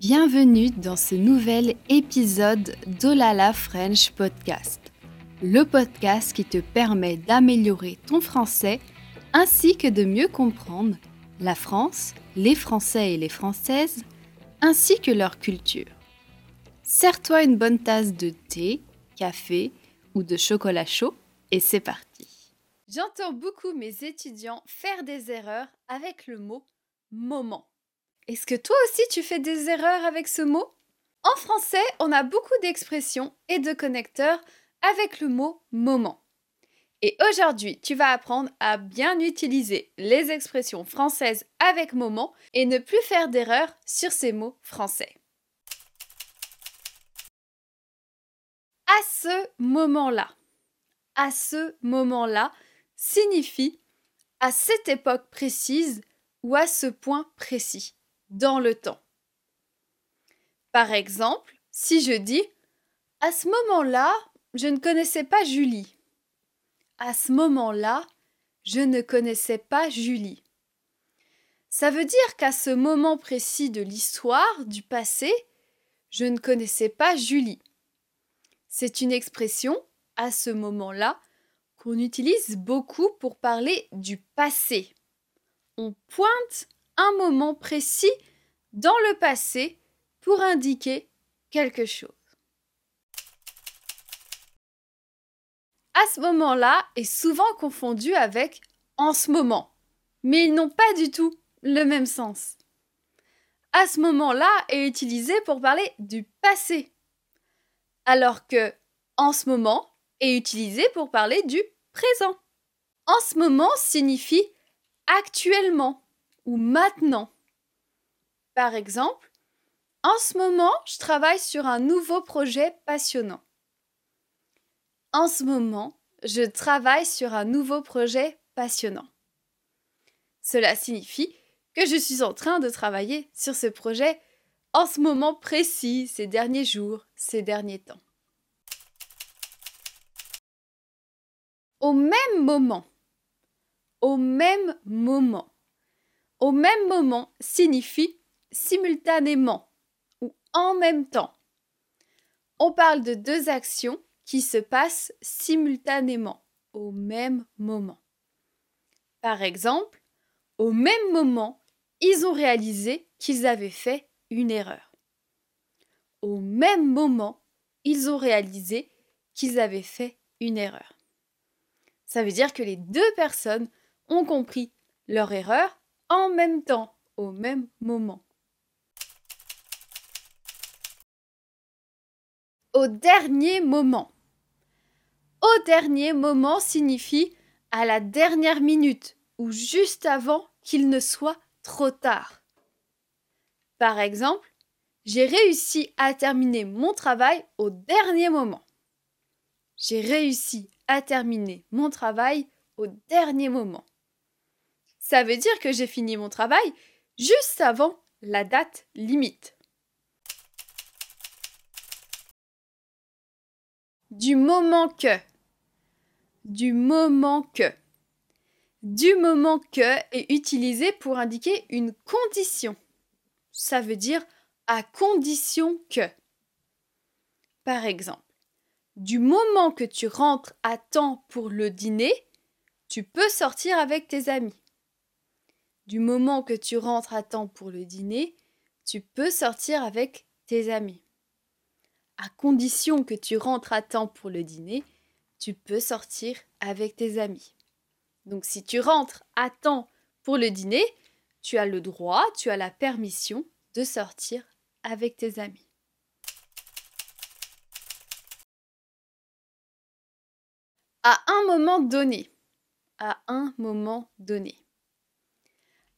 Bienvenue dans ce nouvel épisode d'Olala French Podcast, le podcast qui te permet d'améliorer ton français ainsi que de mieux comprendre la France, les Français et les Françaises, ainsi que leur culture. Sers-toi une bonne tasse de thé, café ou de chocolat chaud et c'est parti. J'entends beaucoup mes étudiants faire des erreurs avec le mot moment. Est-ce que toi aussi tu fais des erreurs avec ce mot? En français, on a beaucoup d'expressions et de connecteurs avec le mot moment. Et aujourd'hui, tu vas apprendre à bien utiliser les expressions françaises avec moment et ne plus faire d'erreurs sur ces mots français. À ce moment-là. À ce moment-là signifie à cette époque précise ou à ce point précis dans le temps. Par exemple, si je dis À ce moment-là, je ne connaissais pas Julie. À ce moment-là, je ne connaissais pas Julie. Ça veut dire qu'à ce moment précis de l'histoire, du passé, je ne connaissais pas Julie. C'est une expression, à ce moment-là, qu'on utilise beaucoup pour parler du passé. On pointe un moment précis dans le passé pour indiquer quelque chose. À ce moment-là est souvent confondu avec en ce moment, mais ils n'ont pas du tout le même sens. À ce moment-là est utilisé pour parler du passé, alors que en ce moment est utilisé pour parler du présent. En ce moment signifie actuellement ou maintenant. Par exemple, en ce moment, je travaille sur un nouveau projet passionnant. En ce moment, je travaille sur un nouveau projet passionnant. Cela signifie que je suis en train de travailler sur ce projet en ce moment précis, ces derniers jours, ces derniers temps. Au même moment, au même moment, au même moment signifie simultanément ou en même temps. On parle de deux actions qui se passent simultanément, au même moment. Par exemple, au même moment, ils ont réalisé qu'ils avaient fait une erreur. Au même moment, ils ont réalisé qu'ils avaient fait une erreur. Ça veut dire que les deux personnes ont compris leur erreur en même temps, au même moment. Au dernier moment. Au dernier moment signifie à la dernière minute ou juste avant qu'il ne soit trop tard. Par exemple, j'ai réussi à terminer mon travail au dernier moment. J'ai réussi à terminer mon travail au dernier moment. Ça veut dire que j'ai fini mon travail juste avant la date limite. Du moment que. Du moment que. Du moment que est utilisé pour indiquer une condition. Ça veut dire à condition que. Par exemple, du moment que tu rentres à temps pour le dîner, tu peux sortir avec tes amis. Du moment que tu rentres à temps pour le dîner, tu peux sortir avec tes amis. À condition que tu rentres à temps pour le dîner, tu peux sortir avec tes amis. Donc si tu rentres à temps pour le dîner, tu as le droit, tu as la permission de sortir avec tes amis. À un moment donné. À un moment donné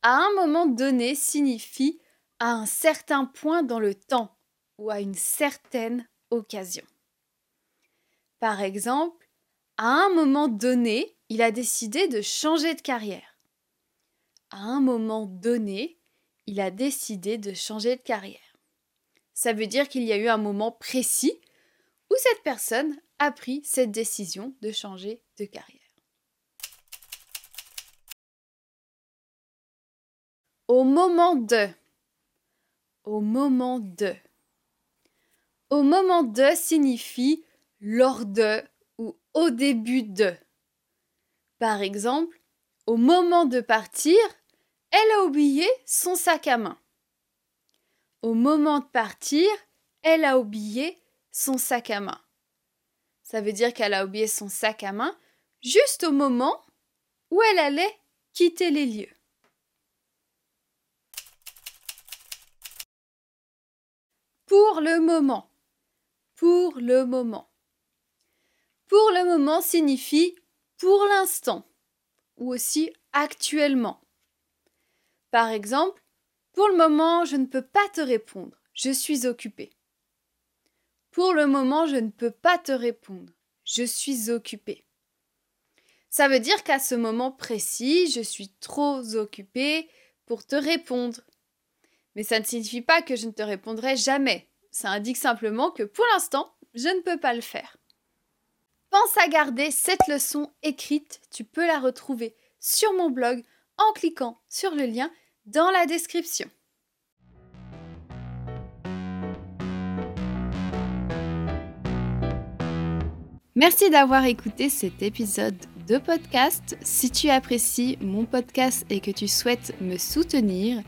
à un moment donné signifie à un certain point dans le temps ou à une certaine occasion. Par exemple, à un moment donné, il a décidé de changer de carrière. À un moment donné, il a décidé de changer de carrière. Ça veut dire qu'il y a eu un moment précis où cette personne a pris cette décision de changer de carrière. Au moment de. au moment de. Au moment de signifie lors de ou au début de. Par exemple, au moment de partir, elle a oublié son sac à main. Au moment de partir, elle a oublié son sac à main. Ça veut dire qu'elle a oublié son sac à main juste au moment où elle allait quitter les lieux. Pour le moment. Pour le moment. Pour le moment signifie pour l'instant ou aussi actuellement. Par exemple, pour le moment, je ne peux pas te répondre. Je suis occupée. Pour le moment, je ne peux pas te répondre. Je suis occupée. Ça veut dire qu'à ce moment précis, je suis trop occupée pour te répondre. Mais ça ne signifie pas que je ne te répondrai jamais. Ça indique simplement que pour l'instant, je ne peux pas le faire. Pense à garder cette leçon écrite. Tu peux la retrouver sur mon blog en cliquant sur le lien dans la description. Merci d'avoir écouté cet épisode de podcast. Si tu apprécies mon podcast et que tu souhaites me soutenir,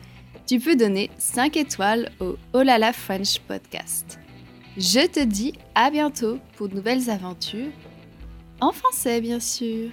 tu peux donner 5 étoiles au Olala French Podcast. Je te dis à bientôt pour de nouvelles aventures, en français bien sûr.